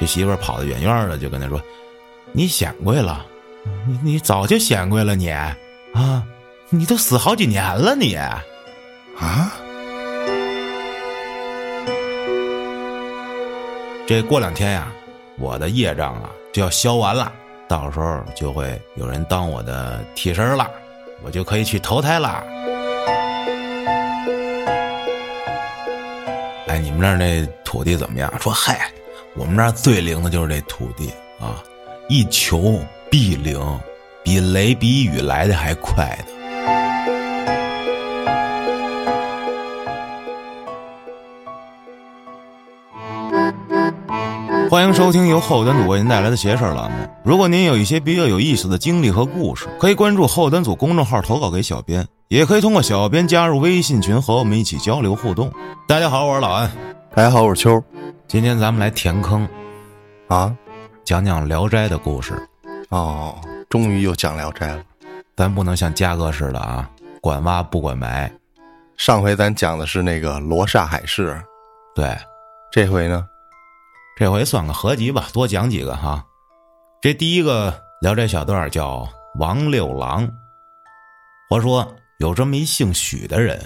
这媳妇儿跑得远远的，就跟他说：“你显贵了，你你早就显贵了，你啊，你都死好几年了，你啊。”这过两天呀，我的业障啊就要消完了，到时候就会有人当我的替身了，我就可以去投胎了。哎，你们那儿那土地怎么样？说嗨。我们那儿最灵的就是这土地啊，一求必灵，比雷比雨来的还快的。欢迎收听由后端组为您带来的邪事儿栏目。如果您有一些比较有意思的经历和故事，可以关注后端组公众号投稿给小编，也可以通过小编加入微信群和我们一起交流互动。大家好，我是老安。大家好，我是秋。今天咱们来填坑，啊，讲讲《聊斋》的故事。哦，终于又讲《聊斋》了。咱不能像嘉哥似的啊，管挖不管埋。上回咱讲的是那个罗刹海市，对，这回呢，这回算个合集吧，多讲几个哈。这第一个《聊斋》小段叫王六郎。话说有这么一姓许的人，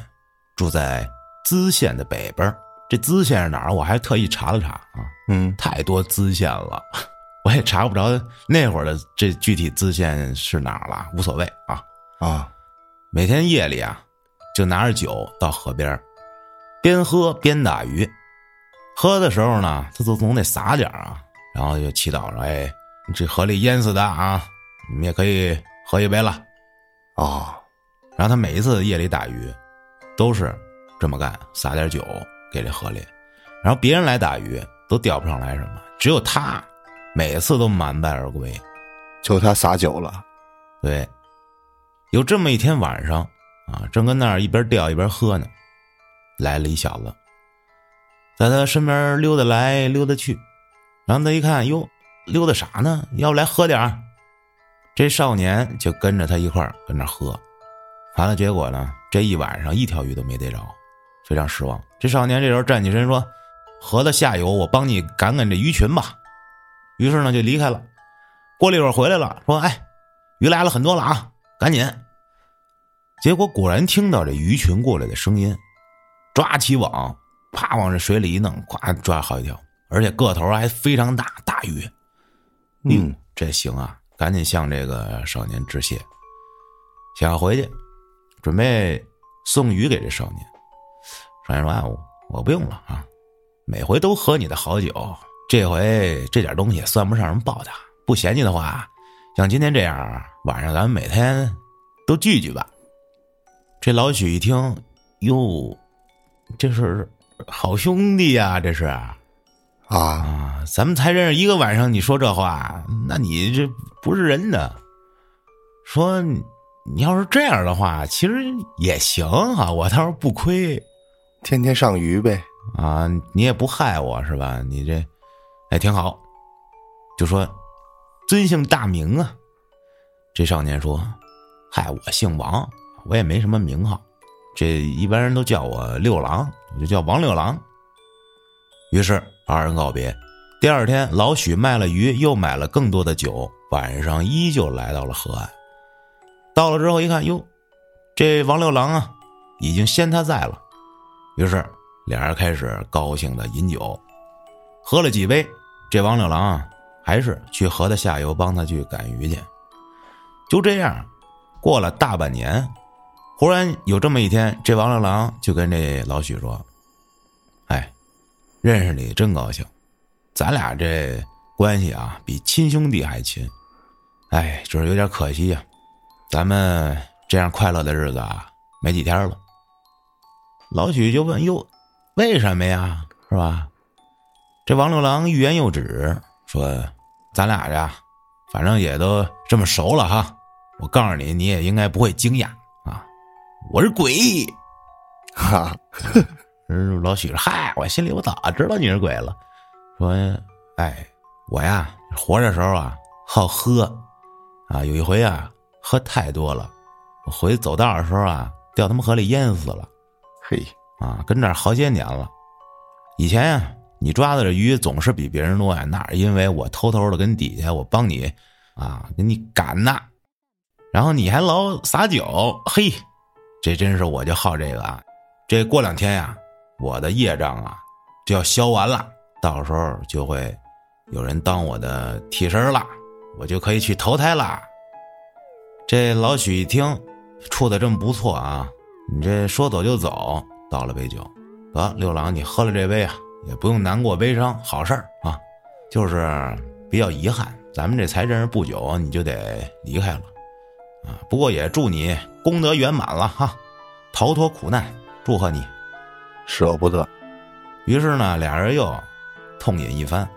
住在淄县的北边这资县是哪儿？我还特意查了查啊，嗯，太多资县了，我也查不着那会儿的这具体资县是哪儿了，无所谓啊啊。每天夜里啊，就拿着酒到河边边喝边打鱼。喝的时候呢，他都总得撒点啊，然后就祈祷说：“哎，这河里淹死的啊，你们也可以喝一杯了。”啊，然后他每一次夜里打鱼，都是这么干，撒点酒。给这河里，然后别人来打鱼都钓不上来什么，只有他每次都满载而归，就他撒酒了。对，有这么一天晚上啊，正跟那儿一边钓一边喝呢，来了一小子，在他身边溜达来溜达去，然后他一看，哟，溜达啥呢？要不来喝点这少年就跟着他一块儿跟那喝，完了结果呢，这一晚上一条鱼都没逮着。非常失望。这少年这时候站起身说：“河的下游，我帮你赶赶这鱼群吧。”于是呢，就离开了。过了一会儿回来了，说：“哎，鱼来了很多了啊，赶紧！”结果果然听到这鱼群过来的声音，抓起网，啪往这水里一弄，咵抓好几条，而且个头还非常大，大鱼。嗯，这行啊，赶紧向这个少年致谢，想要回去，准备送鱼给这少年。少年说：“哎，我不用了啊，每回都喝你的好酒，这回这点东西算不上什么报答。不嫌弃的话，像今天这样，晚上咱们每天都聚聚吧。”这老许一听，哟，这是好兄弟呀，这是啊啊，咱们才认识一个晚上，你说这话，那你这不是人呢？说你要是这样的话，其实也行哈，我倒是不亏。天天上鱼呗，啊，你也不害我是吧？你这，哎，挺好。就说尊姓大名啊？这少年说：“嗨，我姓王，我也没什么名号，这一般人都叫我六郎，我就叫王六郎。”于是二人告别。第二天，老许卖了鱼，又买了更多的酒，晚上依旧来到了河岸。到了之后一看，哟，这王六郎啊，已经先他在了。于是，俩人开始高兴的饮酒，喝了几杯，这王六郎啊，还是去河的下游帮他去赶鱼去。就这样，过了大半年，忽然有这么一天，这王六郎就跟这老许说：“哎，认识你真高兴，咱俩这关系啊，比亲兄弟还亲。哎，就是有点可惜呀，咱们这样快乐的日子啊，没几天了。”老许就问：“哟，为什么呀？是吧？”这王六郎欲言又止，说：“咱俩呀，反正也都这么熟了哈。我告诉你，你也应该不会惊讶啊。我是鬼。”哈，老许说：“嗨，我心里我早知道你是鬼了。说，哎，我呀，活着时候啊，好喝啊。有一回啊，喝太多了，我回走道的时候啊，掉他妈河里淹死了。”嘿，啊，跟这儿好些年了。以前呀，你抓的这鱼总是比别人多呀，那是因为我偷偷的跟底下我帮你啊，给你赶呐。然后你还老撒酒，嘿，这真是我就好这个啊。这过两天呀，我的业障啊就要消完了，到时候就会有人当我的替身了，我就可以去投胎了。这老许一听，处的这么不错啊，你这说走就走，倒了杯酒，得六郎，你喝了这杯啊，也不用难过悲伤，好事儿啊，就是比较遗憾，咱们这才认识不久，你就得离开了，啊，不过也祝你功德圆满了哈，逃脱苦难，祝贺你。舍不得。于是呢，俩人又痛饮一番。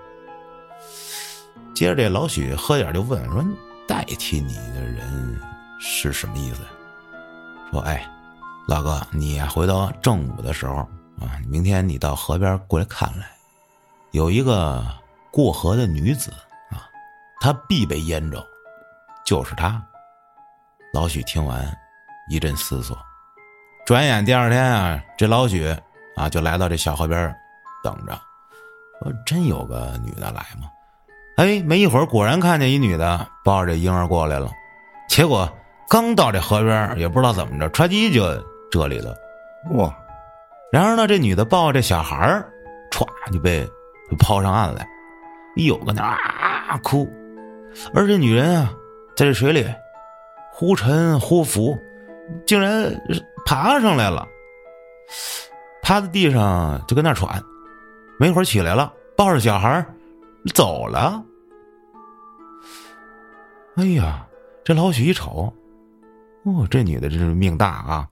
接着这老许喝点就问说：“代替你的人是什么意思呀？”说：“哎，老哥，你呀回到正午的时候啊，明天你到河边过来看来，有一个过河的女子啊，她必被淹着，就是她。”老许听完一阵思索，转眼第二天啊，这老许。啊，就来到这小河边等着。说真有个女的来吗？哎，没一会儿，果然看见一女的抱着这婴儿过来了。结果刚到这河边，也不知道怎么着，唰叽就这里了。哇！然而呢，这女的抱着小孩儿，歘就被就抛上岸来。一有个那啊哭。而这女人啊，在这水里忽沉忽浮，竟然爬上来了。趴在地上就跟那喘，没一会儿起来了，抱着小孩走了。哎呀，这老许一瞅，哦，这女的真是命大啊！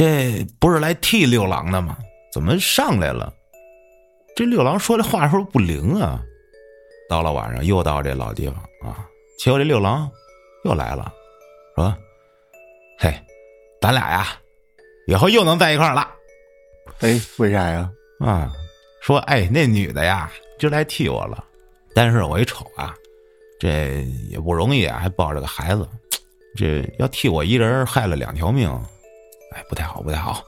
这不是来替六郎的吗？怎么上来了？这六郎说这话是不是不灵啊？到了晚上，又到这老地方啊，结果这六郎又来了，说：“嘿，咱俩呀，以后又能在一块儿了。”哎，为啥呀？啊，说哎，那女的呀，就来替我了。但是我一瞅啊，这也不容易啊，还抱着个孩子，这要替我一人害了两条命，哎，不太好，不太好。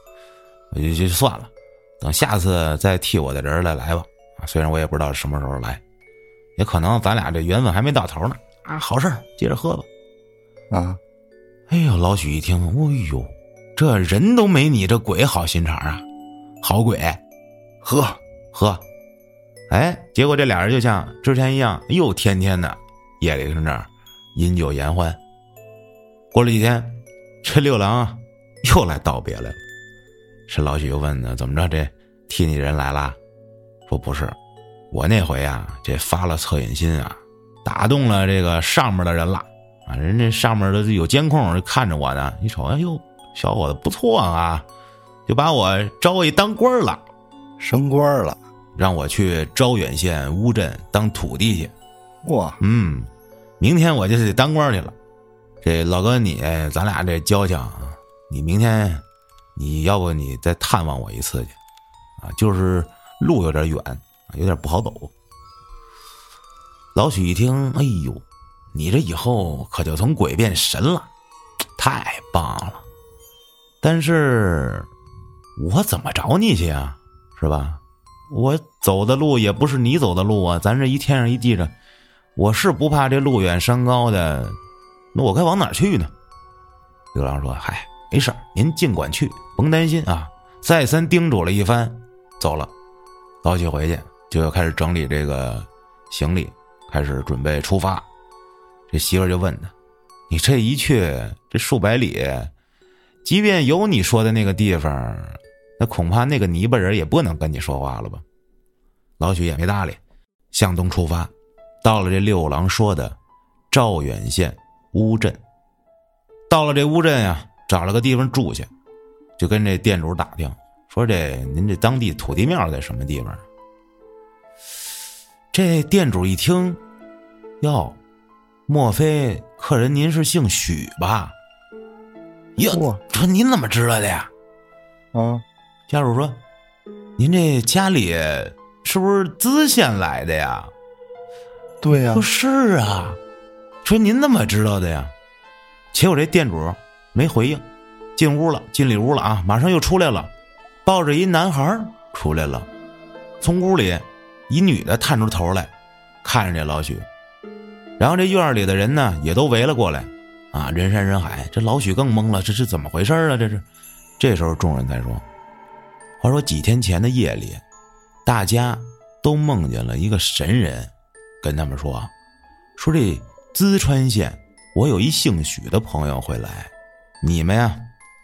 我就就算了，等下次再替我的人来来吧。啊，虽然我也不知道什么时候来，也可能咱俩这缘分还没到头呢。啊，好事接着喝吧。啊，哎呦，老许一听，哎呦，这人都没你这鬼好心肠啊！好鬼，喝喝，哎，结果这俩人就像之前一样，又天天的夜里跟这儿饮酒言欢。过了几天，这六郎啊 又来道别来了。这老许又问呢，怎么着？这替你人来了？说不是，我那回啊，这发了恻隐心啊，打动了这个上面的人了啊。人家上面的有监控看着我呢，一瞅，哎呦，小伙子不错啊。就把我招一当官了，升官了，让我去招远县乌镇当土地去。哇，嗯，明天我就得当官去了。这老哥你，咱俩这交情，你明天你要不你再探望我一次去啊？就是路有点远，有点不好走。老许一听，哎呦，你这以后可就从鬼变神了，太棒了。但是。我怎么找你去啊？是吧？我走的路也不是你走的路啊！咱这一天上一地上，我是不怕这路远山高的，那我该往哪去呢？刘郎说：“嗨，没事您尽管去，甭担心啊。”再三叮嘱了一番，走了。老许回去就要开始整理这个行李，开始准备出发。这媳妇就问他：“你这一去，这数百里，即便有你说的那个地方。”那恐怕那个泥巴人也不能跟你说话了吧？老许也没搭理，向东出发，到了这六郎说的赵远县乌镇。到了这乌镇呀，找了个地方住下，就跟这店主打听，说这您这当地土地庙在什么地方？这店主一听，哟，莫非客人您是姓许吧？哟，说您怎么知道的呀？啊。家属说：“您这家里是不是资县来的呀？”“对呀。”“说是啊。”“说您怎么知道的呀？”结果这店主没回应，进屋了，进里屋了啊！马上又出来了，抱着一男孩出来了。从屋里一女的探出头来，看着这老许。然后这院里的人呢，也都围了过来，啊，人山人海。这老许更懵了，这是怎么回事啊？这是。这时候众人才说：“话说几天前的夜里，大家都梦见了一个神人，跟他们说，说这淄川县我有一姓许的朋友会来，你们呀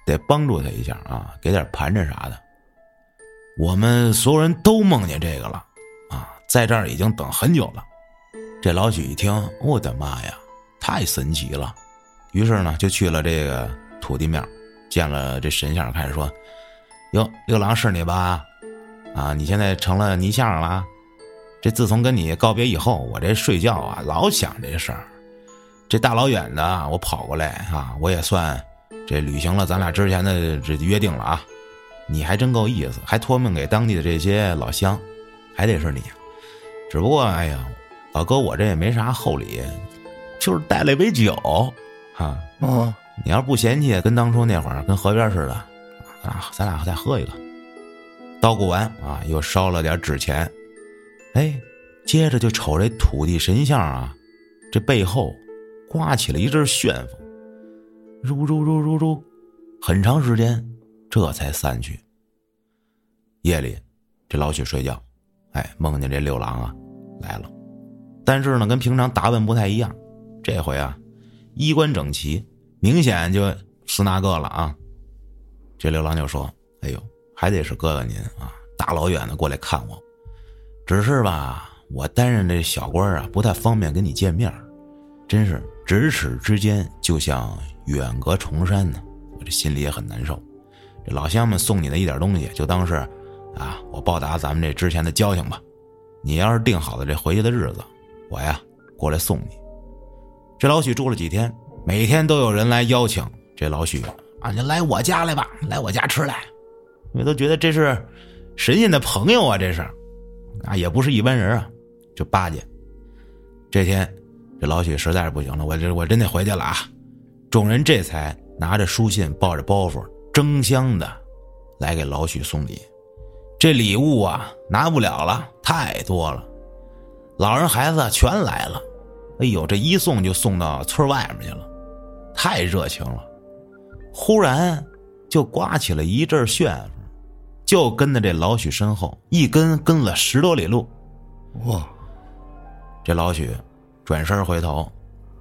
得帮助他一下啊，给点盘缠啥的。我们所有人都梦见这个了，啊，在这儿已经等很久了。”这老许一听，我的妈呀，太神奇了！于是呢，就去了这个土地庙。见了这神像，开始说：“哟，六郎是你吧？啊，你现在成了泥像了。这自从跟你告别以后，我这睡觉啊，老想这事儿。这大老远的，我跑过来啊，我也算这履行了咱俩之前的这约定了啊。你还真够意思，还托命给当地的这些老乡，还得是你。只不过，哎呀，老哥，我这也没啥厚礼，就是带了一杯酒，哈。”哦。你要不嫌弃，跟当初那会儿跟河边似的，啊，咱俩再喝一个。叨咕完啊，又烧了点纸钱，哎，接着就瞅这土地神像啊，这背后刮起了一阵旋风，如如如如如，很长时间这才散去。夜里，这老许睡觉，哎，梦见这六郎啊来了，但是呢，跟平常打扮不太一样，这回啊，衣冠整齐。明显就死那个了啊！这六郎就说：“哎呦，还得是哥哥您啊，大老远的过来看我。只是吧，我担任这小官啊，不太方便跟你见面真是咫尺之间就像远隔重山呢。我这心里也很难受。这老乡们送你的一点东西，就当是啊，我报答咱们这之前的交情吧。你要是定好了这回去的日子，我呀过来送你。这老许住了几天。”每天都有人来邀请这老许啊，你来我家来吧，来我家吃来，因为都觉得这是神仙的朋友啊，这是啊，也不是一般人啊，就巴结。这天，这老许实在是不行了，我这我真得回去了啊！众人这才拿着书信，抱着包袱，争相的来给老许送礼。这礼物啊，拿不了了，太多了，老人孩子全来了。哎呦，这一送就送到村外面去了。太热情了，忽然就刮起了一阵旋风，就跟在这老许身后，一跟跟了十多里路。哇！这老许转身回头，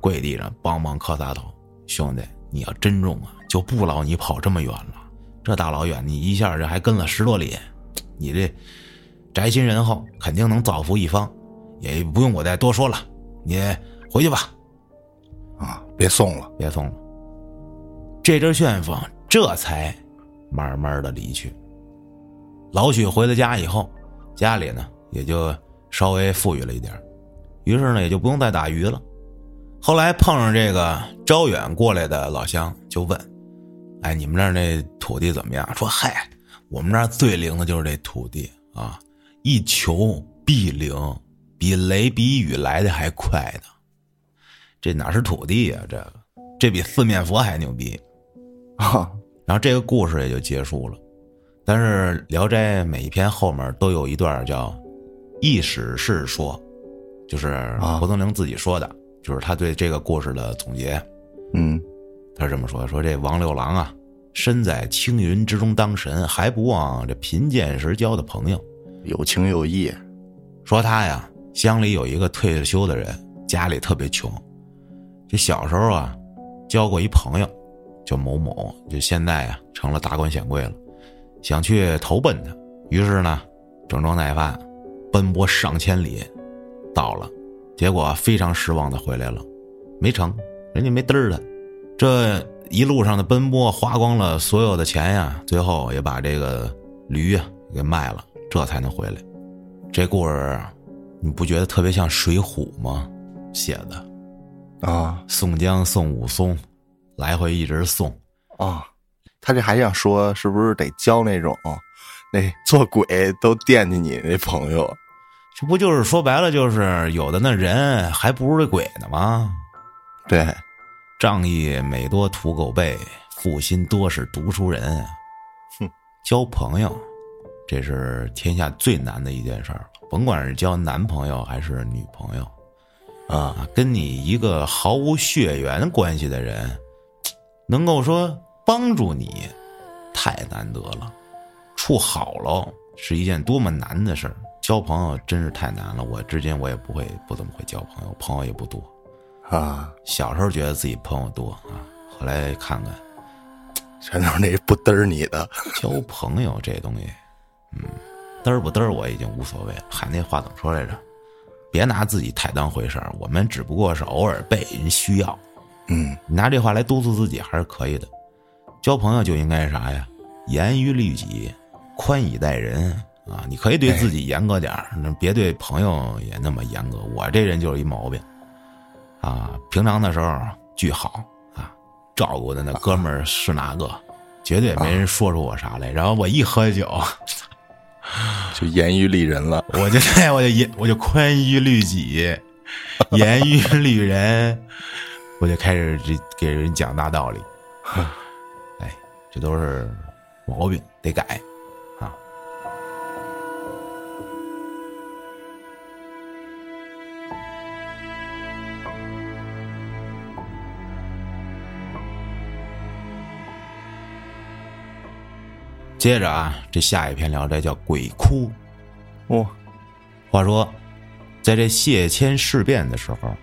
跪地上梆梆磕仨头：“兄弟，你要珍重啊，就不劳你跑这么远了。这大老远，你一下这还跟了十多里，你这宅心仁厚，肯定能造福一方，也不用我再多说了。你回去吧。”啊！别送了，别送了。这阵旋风这才慢慢的离去。老许回了家以后，家里呢也就稍微富裕了一点于是呢也就不用再打鱼了。后来碰上这个招远过来的老乡，就问：“哎，你们那儿那土地怎么样？”说：“嗨，我们那儿最灵的就是这土地啊，一求必灵，比雷比雨来的还快呢。”这哪是土地呀？这个，这比四面佛还牛逼，啊！然后这个故事也就结束了。但是《聊斋》每一篇后面都有一段叫“意史是说”，就是蒲松龄自己说的，就是他对这个故事的总结。嗯，他是这么说：说这王六郎啊，身在青云之中当神，还不忘这贫贱时交的朋友，有情有义。说他呀，乡里有一个退了休的人，家里特别穷。这小时候啊，交过一朋友，叫某某，就现在啊成了达官显贵了，想去投奔他，于是呢，整装待发，奔波上千里，到了，结果非常失望的回来了，没成，人家没嘚儿他，这一路上的奔波花光了所有的钱呀，最后也把这个驴啊给卖了，这才能回来。这故事，你不觉得特别像《水浒》吗？写的。啊，宋江送武松，来回一直送啊。他这还想说，是不是得交那种那做鬼都惦记你那朋友？这不就是说白了，就是有的那人还不如这鬼呢吗？对，仗义每多屠狗辈，负心多是读书人。哼，交朋友这是天下最难的一件事儿，甭管是交男朋友还是女朋友，啊，跟你一个毫无血缘关系的人，能够说帮助你，太难得了。处好了是一件多么难的事儿，交朋友真是太难了。我至今我也不会不怎么会交朋友，朋友也不多。啊，小时候觉得自己朋友多啊，后来看看 全都是那不嘚儿你的。交朋友这东西，嗯，嘚儿不嘚儿我已经无所谓了。喊那话怎么说来着？别拿自己太当回事儿，我们只不过是偶尔被人需要。嗯，你拿这话来督促自己还是可以的。交朋友就应该是啥呀？严于律己，宽以待人啊！你可以对自己严格点儿，那别对朋友也那么严格。我这人就是一毛病啊！平常的时候巨好啊，照顾的那哥们儿是哪个，绝对没人说出我啥来。然后我一喝酒，就严于律人了。我就对我就严我就宽于律己，严于律人，我就开始这给人讲大道理。哎，这都是毛病，得改接着啊，这下一篇聊斋叫鬼哭。哦，话说，在这谢谦事变的时候，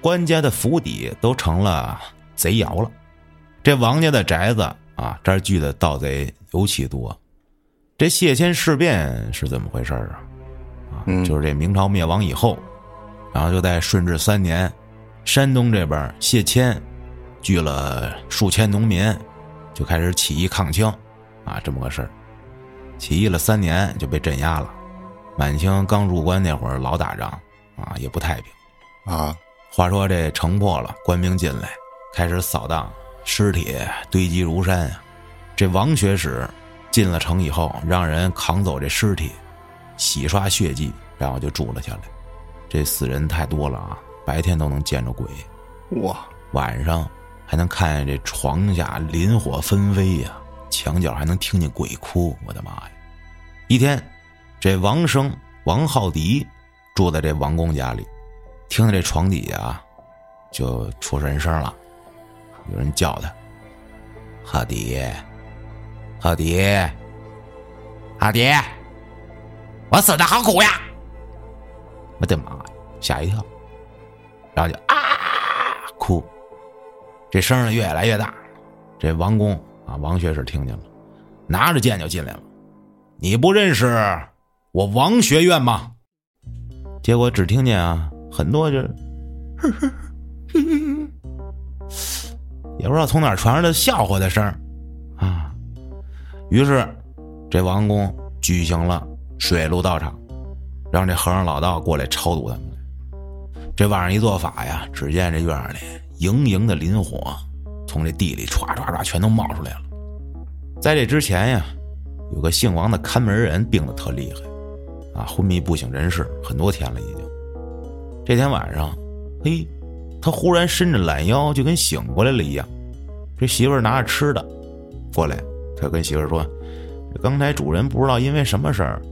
官家的府邸都成了贼窑了。这王家的宅子啊，这儿聚的盗贼尤其多。这谢谦事变是怎么回事啊？啊，嗯就是这明朝灭亡以后，然后就在顺治三年，山东这边谢谦聚了数千农民，就开始起义抗清，啊，这么个事儿。起义了三年就被镇压了。满清刚入关那会儿老打仗啊，也不太平。啊，话说这城破了，官兵进来，开始扫荡，尸体堆积如山啊。这王学使进了城以后，让人扛走这尸体，洗刷血迹，然后就住了下来。这死人太多了啊，白天都能见着鬼，哇，晚上还能看见这床下磷火纷飞呀、墙角还能听见鬼哭。我的妈呀！一天，这王生王浩迪住在这王公家里，听见这床底下啊，就出人声了，有人叫他：“浩迪，浩迪，浩迪，我死的好苦呀！”我的妈呀，吓一跳，然后就啊哭，这声儿越来越大。这王公啊，王学士听见了，拿着剑就进来了。你不认识我王学院吗？结果只听见啊，很多就，也不知道从哪儿传来的笑话的声啊。于是，这王公举行了水陆道场，让这和尚老道过来超度他们。这晚上一做法呀，只见这院里盈盈的磷火从这地里唰唰唰全都冒出来了。在这之前呀，有个姓王的看门人病得特厉害，啊，昏迷不省人事很多天了已经。这天晚上，嘿，他忽然伸着懒腰，就跟醒过来了一样。这媳妇儿拿着吃的过来，他跟媳妇儿说：“刚才主人不知道因为什么事儿，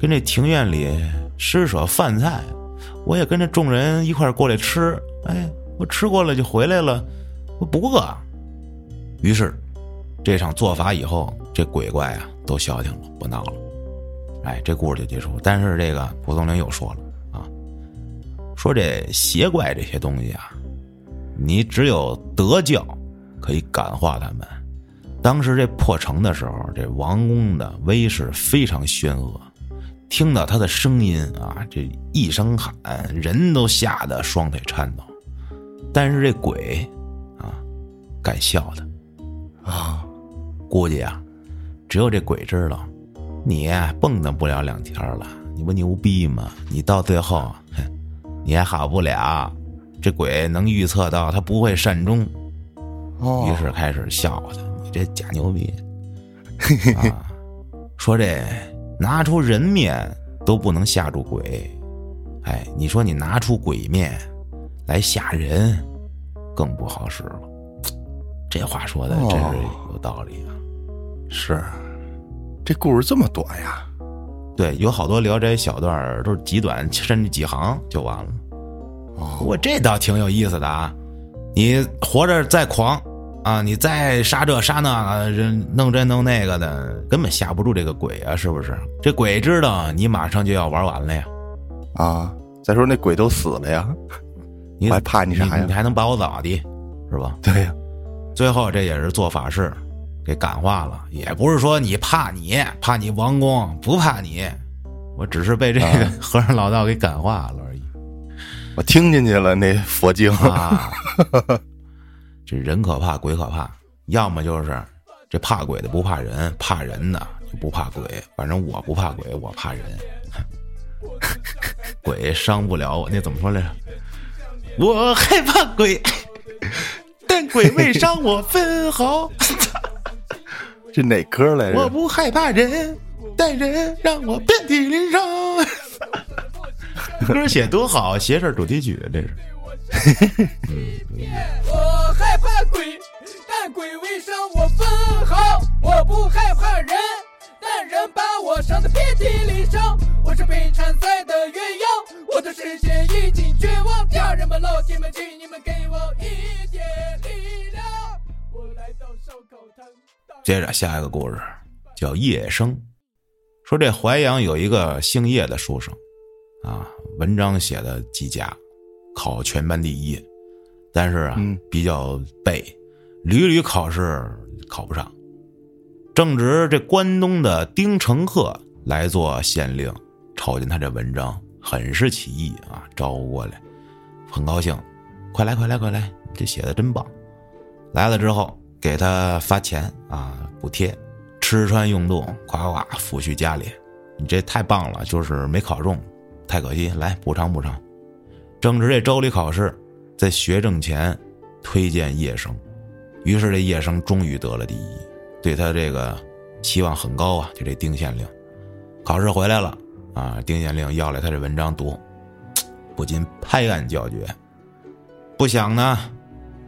跟这庭院里施舍饭菜，我也跟着众人一块过来吃。哎，我吃过了就回来了，不饿。”于是，这场做法以后，这鬼怪啊都消停了，不闹了。哎，这故事就结束。但是这个蒲松龄又说了啊，说这邪怪这些东西啊，你只有德教可以感化他们。当时这破城的时候，这王公的威势非常轩恶，听到他的声音啊，这一声喊，人都吓得双腿颤抖。但是这鬼，敢笑的。啊，估计啊，只有这鬼知道，你蹦跶不了两天了。你不牛逼吗？你到最后，哼，你还好不了。这鬼能预测到他不会善终，哦，于是开始笑话他：“你这假牛逼 啊！说这拿出人面都不能吓住鬼，哎，你说你拿出鬼面来吓人，更不好使了。这话说的真是有道理啊！是，这故事这么短呀？对，有好多聊斋小段都是极短，甚至几行就完了。哦，我这倒挺有意思的啊！你活着再狂啊，你再杀这杀那个，人弄这弄那个的，根本吓不住这个鬼啊，是不是？这鬼知道你马上就要玩完了呀，啊，再说那鬼都死了呀，你我还怕你啥呀你还能把我咋的？是吧？对呀，最后这也是做法事给感化了，也不是说你怕你怕你王公不怕你，我只是被这个啊 和尚老道给感化了而已我听进去了那佛经，啊。这人可怕，鬼可怕，要么就是这怕鬼的不怕人，怕人的就不怕鬼。反正我不怕鬼，我怕人。鬼伤不了我，那怎么说来着？我害怕鬼，但鬼未伤我分毫。这哪歌来着？我不害怕人，但人让我遍体鳞伤。歌写多好，写首主题曲，这是。我害怕鬼，但鬼未伤我分毫。我不害怕人，但人把我伤得遍体鳞伤。我是被缠赛的鸳鸯，我的世界已经绝望。家人们、老铁们，请你们给我一接着下一个故事叫叶生，说这淮阳有一个姓叶的书生，啊，文章写的极佳，考全班第一，但是啊、嗯比较背，屡屡考试考不上。正值这关东的丁承鹤来做县令，瞅见他这文章，很是起意啊，招呼过来，很高兴，快来快来快来，这写的真棒。来了之后给他发钱啊，补贴，吃穿用度，夸夸抚恤家里。你这太棒了，就是没考中，太可惜，来补偿补偿。正值这州里考试，在学政前推荐叶生，于是这叶生终于得了第一，对他这个期望很高啊。就这丁县令，考试回来了啊，丁县令要来他这文章读，不禁拍案叫绝。不想呢，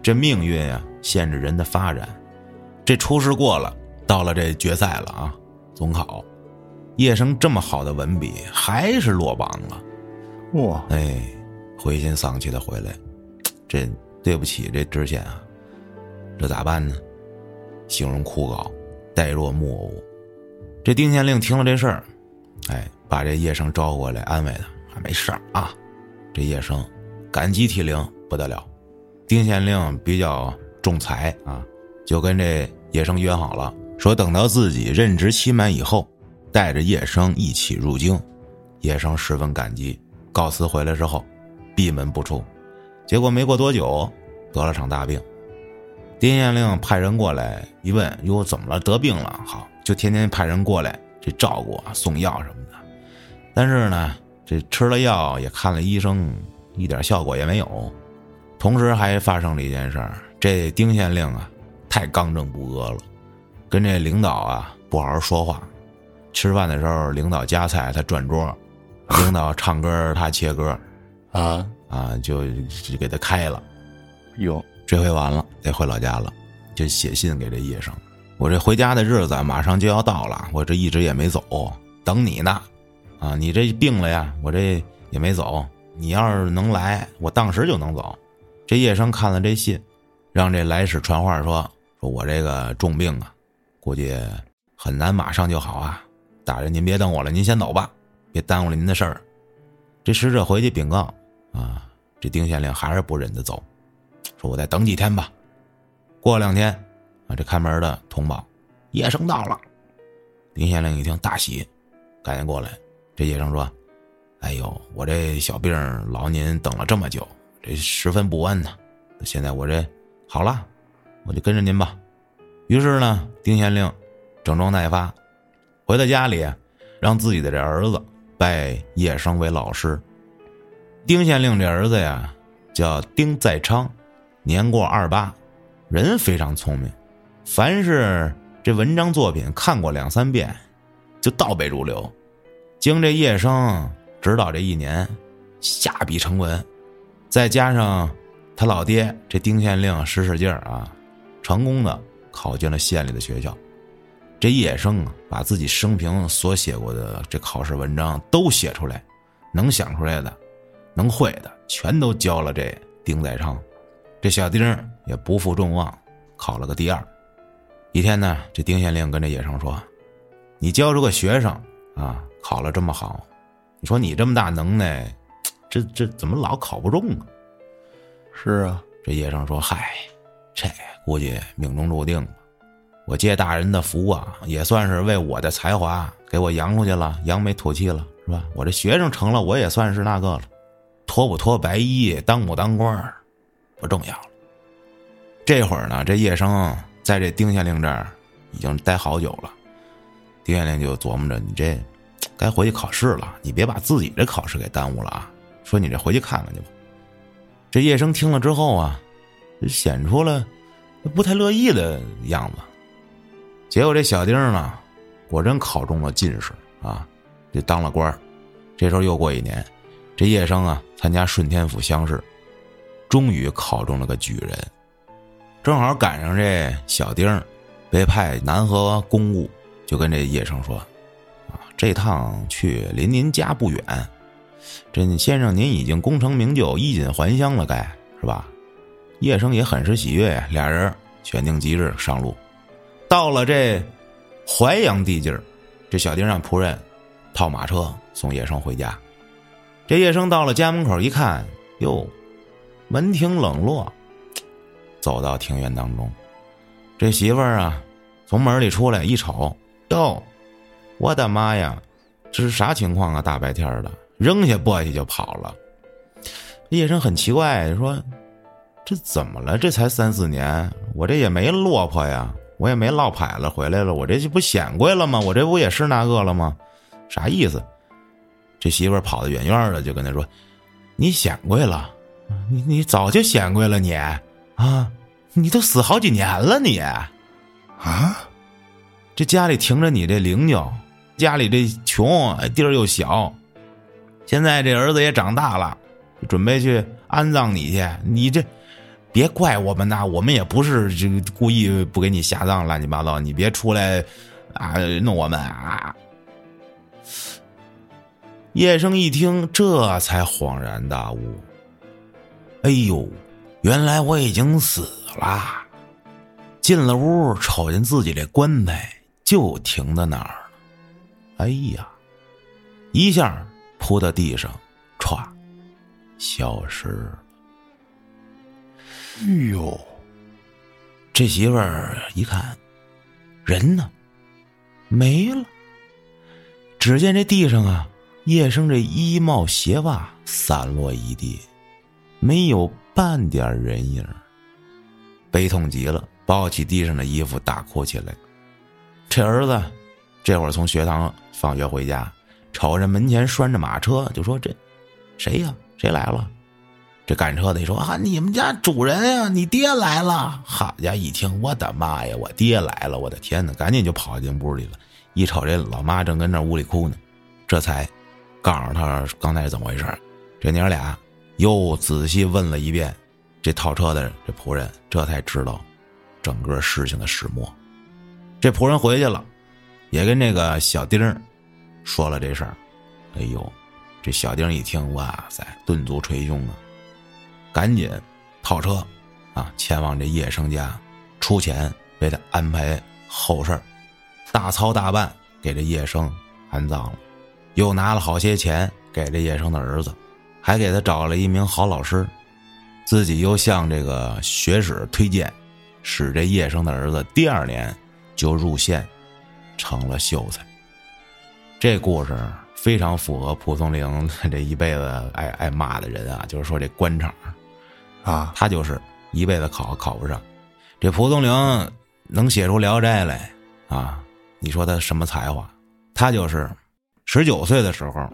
这命运呀、限制人的发展。这初试过了，到了这决赛了啊，总考，叶生这么好的文笔还是落榜了。哇，哎，灰心丧气的回来，这对不起这知县啊，这咋办呢？形容枯槁，呆若木偶。这丁县令听了这事儿，哎，把这叶生招过来安慰他，还没事儿啊。这叶生感激涕零，不得了。丁县令比较仲裁啊，就跟这叶生约好了，说等到自己任职期满以后，带着叶生一起入京。叶生十分感激，告辞回来之后，闭门不出。结果没过多久，得了场大病。丁县令派人过来一问，哟，怎么了？得病了？好，就天天派人过来这照顾啊，送药什么的。但是呢，这吃了药也看了医生，一点效果也没有。同时还发生了一件事儿，这丁县令啊，太刚正不阿了，跟这领导啊不好好说话。吃饭的时候，领导夹菜他转桌，领导唱歌他切歌，啊，啊，就就给他开了。哟这回完了，得回老家了，就写信给这叶生。我这回家的日子马上就要到了，我这一直也没走，等你呢。啊，你这病了呀，我这也没走。你要是能来，我当时就能走。这叶生看了这信，让这来使传话说：“说我这个重病啊，估计很难马上就好啊。大人您别等我了，您先走吧，别耽误了您的事儿。”这使者回去禀告啊，这丁县令还是不忍得走，说我再等几天吧。过两天啊，这看门的通报叶生到了。丁县令一听大喜，赶紧过来。这叶生说：“哎呦，我这小病劳您等了这么久，这十分不安呐。现在我这好了，我就跟着您吧。”于是呢，丁县令整装待发，回到家里，让自己的这儿子拜叶生为老师。丁县令这儿子呀，叫丁在昌，年过二八，人非常聪明，凡是这文章作品看过两三遍，就倒背如流。经这叶生指导这一年，下笔成文，再加上他老爹这丁县令使使劲儿啊，成功的考进了县里的学校。这叶生啊，把自己生平所写过的这考试文章都写出来，能想出来的，能会的，全都教了这丁在昌。这小丁也不负众望，考了个第二。一天呢，这丁县令跟这叶生说：“你教出个学生啊，考了这么好，你说你这么大能耐，这这怎么老考不中啊？”是啊，这叶生说：“嗨，这估计命中注定吧。我借大人的福啊，也算是为我的才华给我扬出去了，扬眉吐气了，是吧？我这学生成了，我也算是那个了。脱不脱白衣，当不当官，不重要了。这会儿呢，这叶生在这丁县令这儿已经待好久了。丁县令就琢磨着，你这该回去考试了，你别把自己这考试给耽误了啊。说你这回去看看去吧。这叶生听了之后啊，显出了不太乐意的样子。结果这小丁呢，果真考中了进士啊，就当了官这时候又过一年，这叶生啊参加顺天府乡试，终于考中了个举人。正好赶上这小丁被派南河公务，就跟这叶生说：“啊，这趟去离您家不远，这先生您已经功成名就，衣锦还乡了，该是吧？”叶生也很是喜悦，俩人选定吉日上路。到了这淮阳地界儿，这小丁让仆人套马车送叶生回家。这叶生到了家门口一看，哟，门庭冷落。走到庭院当中，这媳妇儿啊，从门里出来一瞅，哟，我的妈呀，这是啥情况啊？大白天的，扔下簸箕就跑了。叶生很奇怪，说：“这怎么了？这才三四年，我这也没落魄呀。”我也没落牌了，回来了，我这就不显贵了吗？我这不也是那个了吗？啥意思？这媳妇跑得远远的，就跟他说：“你显贵了，你你早就显贵了，你啊，你都死好几年了，你啊，这家里停着你这灵柩，家里这穷，地儿又小，现在这儿子也长大了，准备去安葬你去，你这。”别怪我们呐，我们也不是这个故意不给你下葬，乱七八糟，你别出来啊弄我们啊！叶生一听，这才恍然大悟。哎呦，原来我已经死了！进了屋，瞅见自己这棺材就停在那儿了。哎呀，一下扑到地上，歘，消失了。哎呦，这媳妇儿一看，人呢，没了。只见这地上啊，叶生这衣帽鞋袜散落一地，没有半点人影悲痛极了，抱起地上的衣服大哭起来。这儿子这会儿从学堂放学回家，瞅着门前拴着马车，就说：“这谁呀？谁来了？”这赶车的说啊，你们家主人呀，你爹来了！好家伙，一听，我的妈呀，我爹来了！我的天哪，赶紧就跑进屋里了。一瞅这老妈正跟那屋里哭呢，这才告诉他刚才是怎么回事。这娘俩又仔细问了一遍这套车的这仆人，这才知道整个事情的始末。这仆人回去了，也跟这个小丁说了这事儿。哎呦，这小丁一听，哇塞，顿足捶胸啊！赶紧套车，啊，前往这叶生家，出钱为他安排后事儿大操大办给这叶生安葬了，又拿了好些钱给这叶生的儿子，还给他找了一名好老师，自己又向这个学史推荐，使这叶生的儿子第二年就入县，成了秀才。这故事非常符合蒲松龄这一辈子爱爱骂的人啊，就是说这官场。啊，他就是一辈子考考不上，这蒲松龄能写出《聊斋》来啊？你说他什么才华？他就是十九岁的时候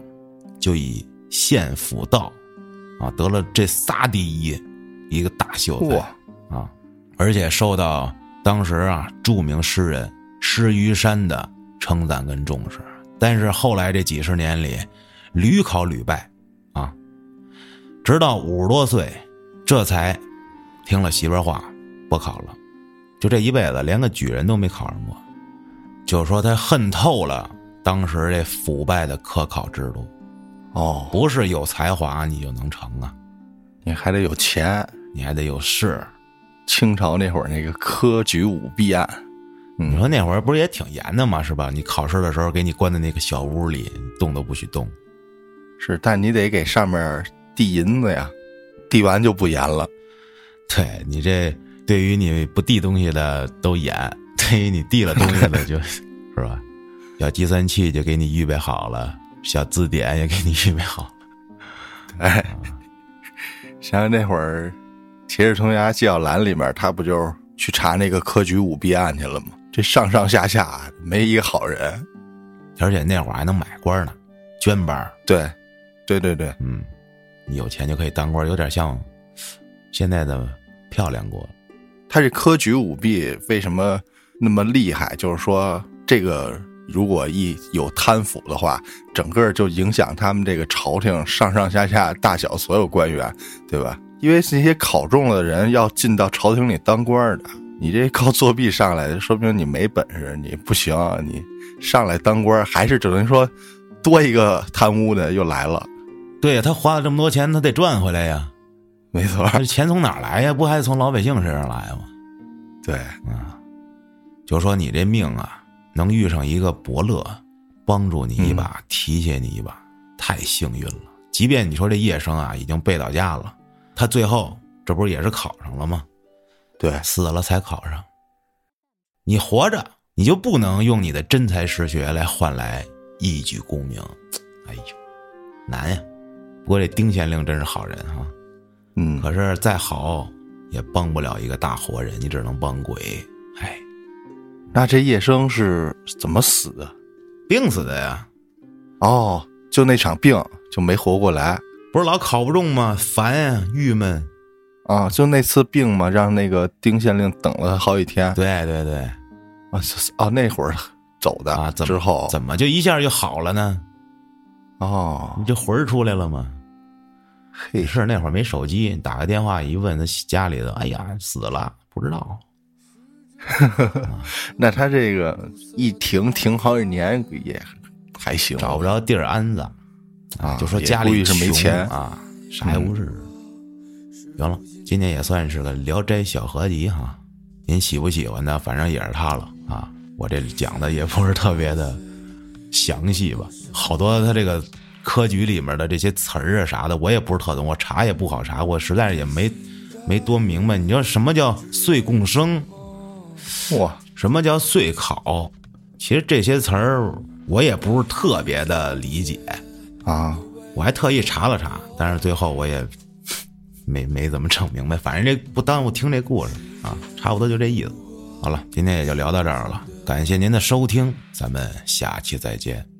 就以县府道啊得了这仨第一，一个大秀才啊，而且受到当时啊著名诗人施于山的称赞跟重视。但是后来这几十年里屡考屡败啊，直到五十多岁。这才听了媳妇儿话，不考了。就这一辈子，连个举人都没考上过。就说他恨透了当时这腐败的科考制度，哦，不是有才华你就能成啊，你还得有钱。你还得有势。清朝那会儿那个科举舞弊案，你说那会儿不是也挺严的吗？是吧？你考试的时候给你关在那个小屋里，动都不许动。是，但你得给上面递银子呀，递完就不严了。对你这对于你不递东西的都严，对于你递了东西的就，是吧？小计算器就给你预备好了，小字典也给你预备好了。哎，想想那会儿《铁齿铜牙纪晓岚》里面，他不就去查那个科举舞弊案去了吗？这上上下下没一个好人。而且那会儿还能买官呢，捐班儿。对，对对对，嗯，你有钱就可以当官，有点像现在的漂亮国。他这科举舞弊为什么那么厉害？就是说，这个如果一有贪腐的话，整个就影响他们这个朝廷上上下下大小所有官员，对吧？因为那些考中了的人要进到朝廷里当官的，你这靠作弊上来，说明你没本事，你不行，你上来当官还是只能说多一个贪污的又来了。对呀，他花了这么多钱，他得赚回来呀。没错，这钱从哪来呀？不还是从老百姓身上来吗？对，啊，就说你这命啊，能遇上一个伯乐，帮助你一把，提携你一把，太幸运了。即便你说这叶生啊已经背到家了，他最后这不是也是考上了吗？对，死了才考上。你活着，你就不能用你的真才实学来换来一举功名。哎呦，难呀！不过这丁县令真是好人哈、嗯，可是再好也帮不了一个大活人，你只能帮鬼。哎，那这叶生是怎么死的？病死的呀，哦，就那场病就没活过来不是老考不中吗？烦呀，郁闷。啊，就那次病嘛，让那个丁县令等了好几天对对对，啊，是啊，那会儿走的啊，怎么之后怎么就一下就好了呢？哦，你这魂儿出来了吗？嘿也，是那会儿没手机，打个电话一问，他家里的，哎呀，死了，不知道。那他这个一停停好几年也还行，找不着地儿安葬，啊，就说家里是没钱啊，啥也不是。行了，今天也算是个《聊斋》小合集哈，您喜不喜欢呢？反正也是他了啊。我这讲的也不是特别的详细吧，好多他这个科举里面的这些词儿啊啥的，我也不是特懂，我查也不好查，我实在是也没没多明白。你说什么叫岁贡生？哇，什么叫岁考？其实这些词儿我也不是特别的理解，啊，我还特意查了查，但是最后我也没没怎么整明白。反正这不耽误听这故事啊，差不多就这意思。好了，今天也就聊到这儿了，感谢您的收听，咱们下期再见。